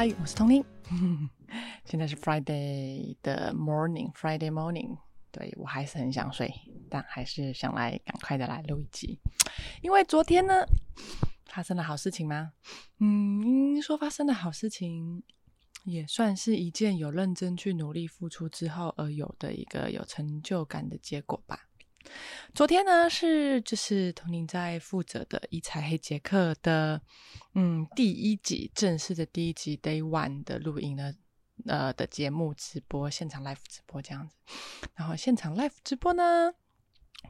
嗨，我是 Tony，现在是 Friday 的 morning，Friday morning。对我还是很想睡，但还是想来赶快的来录一集，因为昨天呢发生了好事情吗？嗯，说发生的好事情，也算是一件有认真去努力付出之后而有的一个有成就感的结果吧。昨天呢是就是童宁在负责的《一彩黑杰克》的嗯第一集正式的第一集 Day One 的录音呢，呃的节目直播现场 live 直播这样子，然后现场 live 直播呢，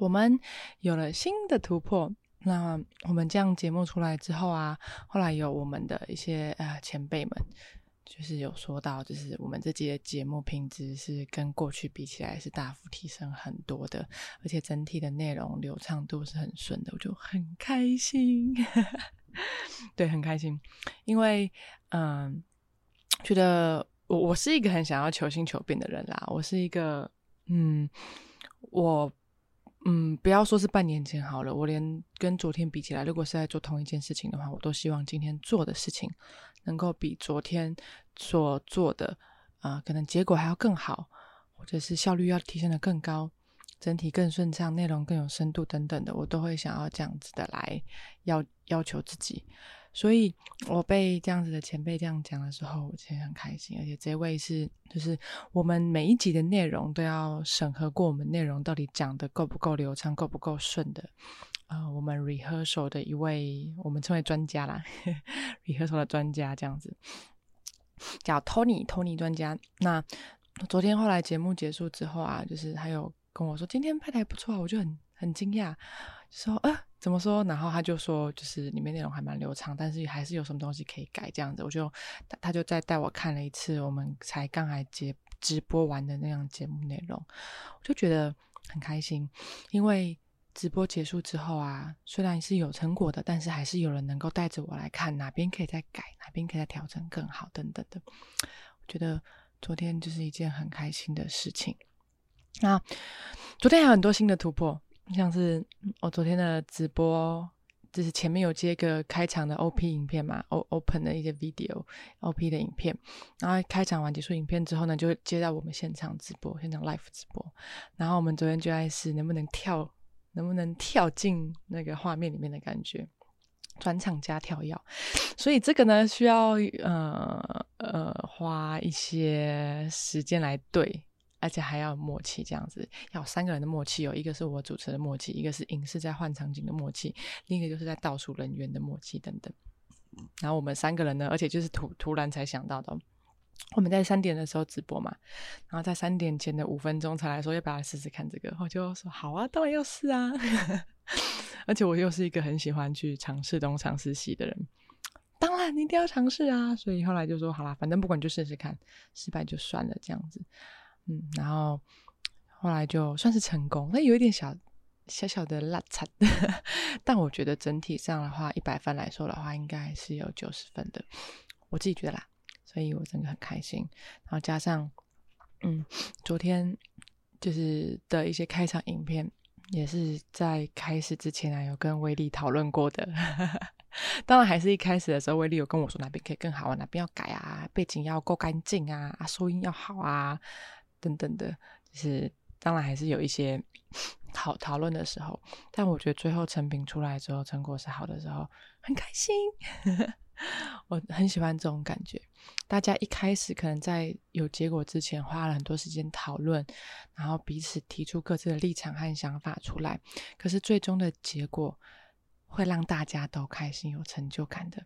我们有了新的突破。那我们这样节目出来之后啊，后来有我们的一些呃前辈们。就是有说到，就是我们这节节目品质是跟过去比起来是大幅提升很多的，而且整体的内容流畅度是很顺的，我就很开心。对，很开心，因为嗯，觉得我我是一个很想要求新求变的人啦，我是一个嗯，我。嗯，不要说是半年前好了，我连跟昨天比起来，如果是在做同一件事情的话，我都希望今天做的事情能够比昨天所做的啊，可能结果还要更好，或者是效率要提升的更高，整体更顺畅，内容更有深度等等的，我都会想要这样子的来要要求自己。所以我被这样子的前辈这样讲的时候，我其实很开心。而且这位是，就是我们每一集的内容都要审核过，我们内容到底讲的够不够流畅，够不够顺的。呃，我们 rehearsal 的一位，我们称为专家啦，rehearsal 的专家这样子，叫 Tony，Tony 专家。那昨天后来节目结束之后啊，就是他有跟我说，今天拍的还不错，我就很很惊讶，说啊。怎么说？然后他就说，就是里面内容还蛮流畅，但是还是有什么东西可以改这样子。我就他他就再带我看了一次我们才刚才接直播完的那样节目内容，我就觉得很开心。因为直播结束之后啊，虽然是有成果的，但是还是有人能够带着我来看哪边可以再改，哪边可以再调整更好等等的。我觉得昨天就是一件很开心的事情。那昨天还有很多新的突破。像是我昨天的直播，就是前面有接个开场的 OP 影片嘛，O Open 的一些 video，OP 的影片，然后开场完结束影片之后呢，就接到我们现场直播，现场 live 直播，然后我们昨天就在试能不能跳，能不能跳进那个画面里面的感觉，转场加跳跃，所以这个呢需要呃呃花一些时间来对。而且还要默契，这样子要三个人的默契哦。一个是我主持的默契，一个是影视在换场景的默契，另一个就是在倒数人员的默契等等。然后我们三个人呢，而且就是突突然才想到的，我们在三点的时候直播嘛，然后在三点前的五分钟才来说要不要来试试看这个，我就说好啊，当然要试啊。而且我又是一个很喜欢去尝试东尝试西的人，当然你一定要尝试啊。所以后来就说好啦，反正不管就试试看，失败就算了这样子。嗯，然后后来就算是成功，那有一点小小小的落差，但我觉得整体上的话，一百分来说的话，应该是有九十分的，我自己觉得啦，所以我真的很开心。然后加上，嗯，昨天就是的一些开场影片，也是在开始之前啊，有跟威力讨论过的。当然，还是一开始的时候，威力有跟我说哪边可以更好啊，哪边要改啊，背景要够干净啊，啊，收音要好啊。等等的，就是当然还是有一些 讨讨论的时候，但我觉得最后成品出来之后，成果是好的时候，很开心。我很喜欢这种感觉。大家一开始可能在有结果之前花了很多时间讨论，然后彼此提出各自的立场和想法出来，可是最终的结果会让大家都开心、有成就感的。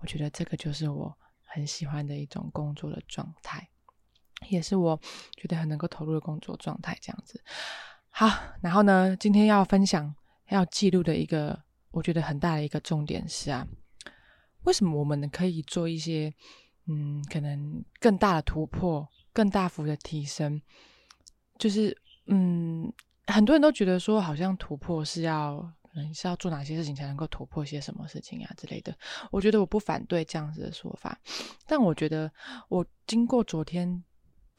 我觉得这个就是我很喜欢的一种工作的状态。也是我觉得很能够投入的工作状态，这样子。好，然后呢，今天要分享、要记录的一个，我觉得很大的一个重点是啊，为什么我们可以做一些，嗯，可能更大的突破、更大幅的提升？就是，嗯，很多人都觉得说，好像突破是要，嗯，是要做哪些事情才能够突破些什么事情啊之类的。我觉得我不反对这样子的说法，但我觉得我经过昨天。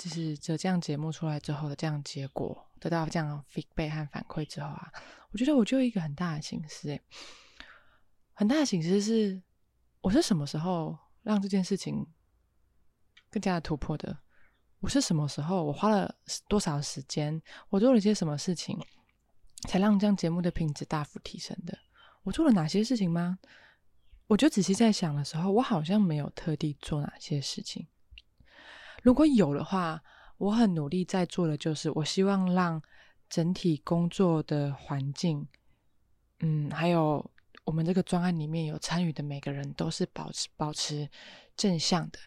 就是这这样节目出来之后的这样结果，得到这样 feedback 和反馈之后啊，我觉得我就有一个很大的心思，很大的心思是，我是什么时候让这件事情更加的突破的。我是什么时候？我花了多少时间？我做了些什么事情，才让这样节目的品质大幅提升的？我做了哪些事情吗？我就仔细在想的时候，我好像没有特地做哪些事情。如果有的话，我很努力在做的就是，我希望让整体工作的环境，嗯，还有我们这个专案里面有参与的每个人，都是保持保持正向的、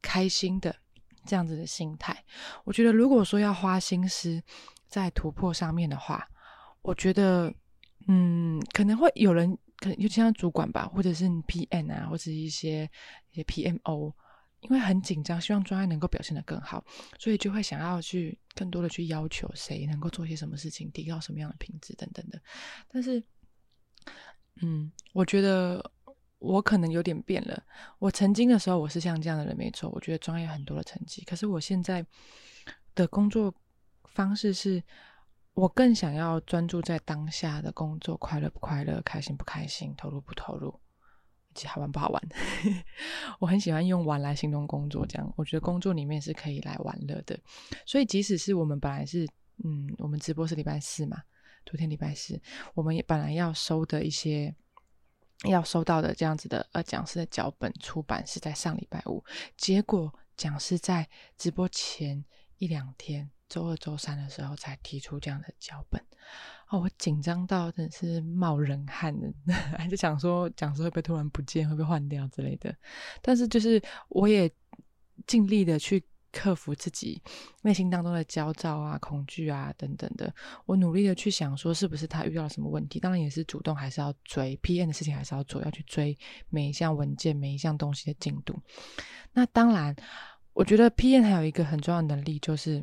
开心的。这样子的心态，我觉得如果说要花心思在突破上面的话，我觉得，嗯，可能会有人，可能尤其像主管吧，或者是 PM 啊，或者是一些一些 PMO，因为很紧张，希望专案能够表现得更好，所以就会想要去更多的去要求谁能够做些什么事情，提高什么样的品质等等的。但是，嗯，我觉得。我可能有点变了。我曾经的时候，我是像这样的人，没错。我觉得专业很多的成绩，可是我现在的工作方式是，我更想要专注在当下的工作，快乐不快乐，开心不开心，投入不投入，好玩不好玩。我很喜欢用玩来形容工作，这样我觉得工作里面是可以来玩乐的。所以即使是我们本来是，嗯，我们直播是礼拜四嘛，昨天礼拜四，我们也本来要收的一些。要收到的这样子的呃讲师的脚本出版是在上礼拜五，结果讲师在直播前一两天，周二、周三的时候才提出这样的脚本，哦，我紧张到真的是冒冷汗的，还是想说讲师会不会突然不见，会不会换掉之类的，但是就是我也尽力的去。克服自己内心当中的焦躁啊、恐惧啊等等的，我努力的去想说，是不是他遇到了什么问题？当然也是主动，还是要追 P N 的事情，还是要做，要去追每一项文件、每一项东西的进度。那当然，我觉得 P N 还有一个很重要的能力，就是，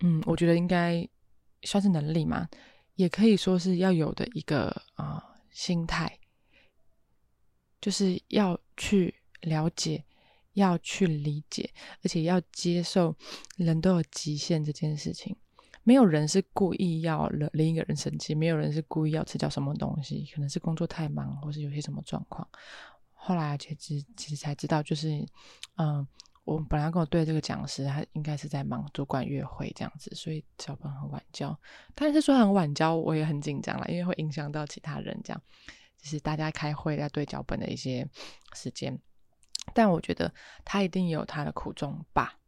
嗯，我觉得应该算是能力嘛，也可以说是要有的一个啊心态，就是要去了解。要去理解，而且要接受人都有极限这件事情。没有人是故意要惹另一个人生气，没有人是故意要吃掉什么东西。可能是工作太忙，或是有些什么状况。后来其实其实才知道，就是嗯，我本来跟我对这个讲师，他应该是在忙主管约会这样子，所以脚本很晚交。但是说很晚交，我也很紧张了，因为会影响到其他人，这样就是大家开会要对脚本的一些时间。但我觉得他一定有他的苦衷吧，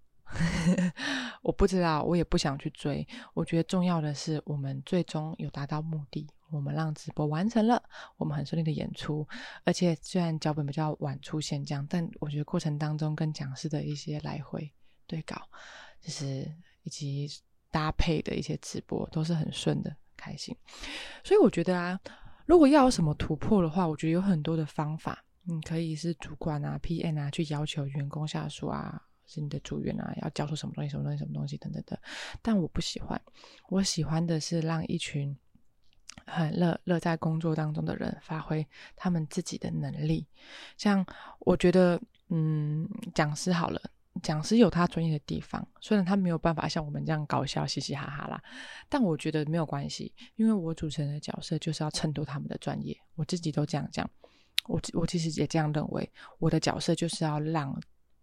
我不知道，我也不想去追。我觉得重要的是，我们最终有达到目的，我们让直播完成了，我们很顺利的演出。而且虽然脚本比较晚出现，这样，但我觉得过程当中跟讲师的一些来回对稿，就是以及搭配的一些直播都是很顺的，开心。所以我觉得啊，如果要有什么突破的话，我觉得有很多的方法。你可以是主管啊、PM 啊，去要求员工下属啊，是你的组员啊，要交出什么东西、什么东西、什么东西等等的。但我不喜欢，我喜欢的是让一群很乐乐在工作当中的人发挥他们自己的能力。像我觉得，嗯，讲师好了，讲师有他专业的地方，虽然他没有办法像我们这样搞笑、嘻嘻哈哈啦，但我觉得没有关系，因为我主持人的角色就是要衬托他们的专业，我自己都这样讲。我我其实也这样认为，我的角色就是要让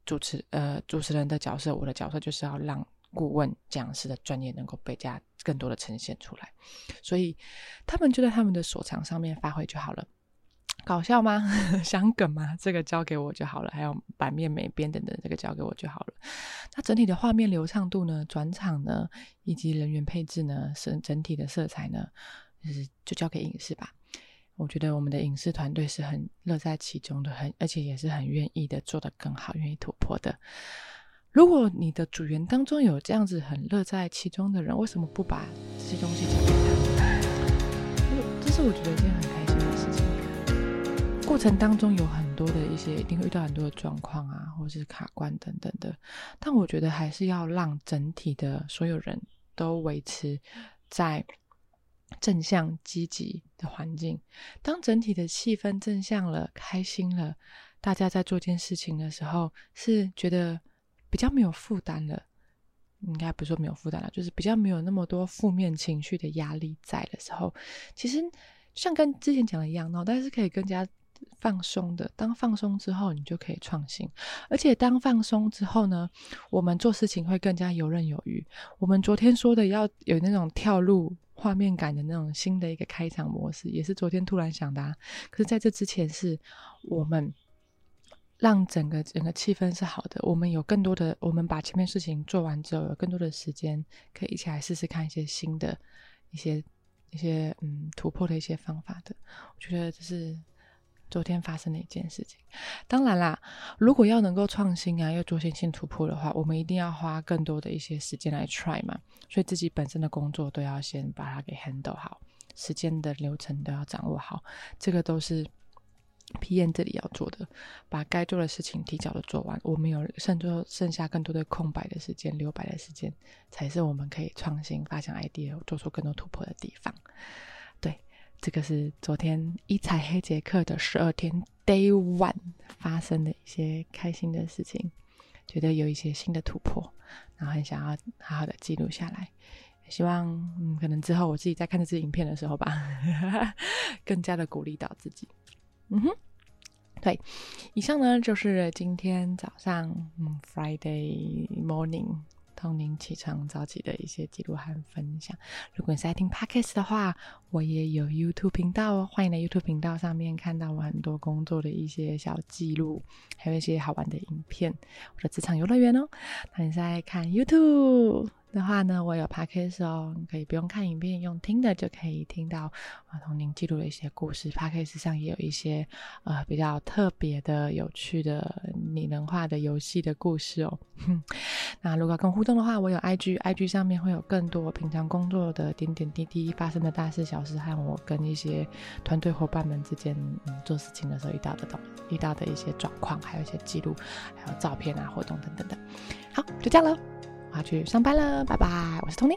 主持呃主持人的角色，我的角色就是要让顾问讲师的专业能够被加更多的呈现出来，所以他们就在他们的所长上面发挥就好了。搞笑吗？想梗吗？这个交给我就好了。还有版面美编等等，这个交给我就好了。那整体的画面流畅度呢？转场呢？以及人员配置呢？是整体的色彩呢？就是就交给影视吧。我觉得我们的影视团队是很乐在其中的，很而且也是很愿意的做得更好，愿意突破的。如果你的组员当中有这样子很乐在其中的人，为什么不把这些东西讲给他？这是我觉得一件很开心的事情。过程当中有很多的一些，一定会遇到很多的状况啊，或是卡关等等的。但我觉得还是要让整体的所有人都维持在。正向积极的环境，当整体的气氛正向了、开心了，大家在做件事情的时候，是觉得比较没有负担了。应该不是说没有负担了，就是比较没有那么多负面情绪的压力在的时候，其实像跟之前讲的一样，脑袋是可以更加放松的。当放松之后，你就可以创新。而且当放松之后呢，我们做事情会更加游刃有余。我们昨天说的要有那种跳入画面感的那种新的一个开场模式，也是昨天突然想的。可是在这之前，是我们让整个整个气氛是好的。我们有更多的，我们把前面事情做完之后，有更多的时间可以一起来试试看一些新的一些。一些嗯突破的一些方法的，我觉得这是昨天发生的一件事情。当然啦，如果要能够创新啊，要做新性突破的话，我们一定要花更多的一些时间来 try 嘛。所以自己本身的工作都要先把它给 handle 好，时间的流程都要掌握好，这个都是。P.N. 这里要做的，把该做的事情提早的做完。我们有剩最后剩下更多的空白的时间、留白的时间，才是我们可以创新、发想 idea、做出更多突破的地方。对，这个是昨天一踩黑杰克的十二天 Day One 发生的一些开心的事情，觉得有一些新的突破，然后很想要好好的记录下来。希望嗯，可能之后我自己在看这支影片的时候吧，更加的鼓励到自己。嗯哼，对，以上呢就是今天早上，嗯，Friday morning，通灵起床早起的一些记录和分享。如果你是在听 Podcast 的话，我也有 YouTube 频道哦，欢迎在 YouTube 频道上面看到我很多工作的一些小记录，还有一些好玩的影片，我的职场游乐园哦。那你在看 YouTube？的话呢，我有 podcast 哦，可以不用看影片，用听的就可以听到啊，童年记录的一些故事。podcast 上也有一些呃比较特别的、有趣的拟人化的游戏的故事哦。那如果跟互动的话，我有 IG，IG 上面会有更多平常工作的点点滴滴发生的大事小事，和我跟一些团队伙伴们之间嗯做事情的时候遇到的东遇到的一些状况，还有一些记录，还有照片啊、活动等等的。好，就这样了。要去上班了，拜拜！我是 Tony。